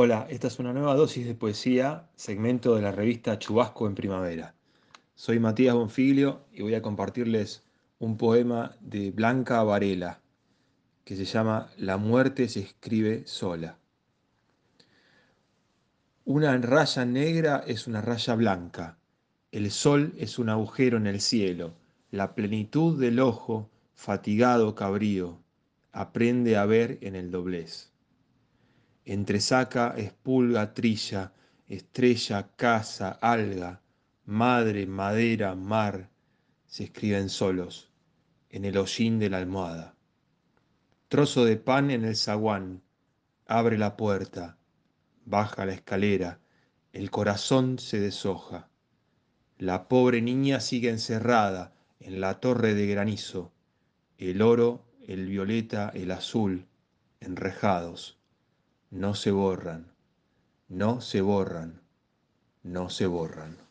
Hola, esta es una nueva dosis de poesía, segmento de la revista Chubasco en Primavera. Soy Matías Bonfiglio y voy a compartirles un poema de Blanca Varela que se llama La muerte se escribe sola. Una raya negra es una raya blanca, el sol es un agujero en el cielo, la plenitud del ojo, fatigado cabrío, aprende a ver en el doblez entresaca, espulga, trilla, estrella, casa, alga, madre, madera, mar, se escriben solos, en el hollín de la almohada. Trozo de pan en el zaguán, abre la puerta, baja la escalera, el corazón se deshoja. La pobre niña sigue encerrada en la torre de granizo, el oro, el violeta, el azul, enrejados no se borran, no se borran, no se borran.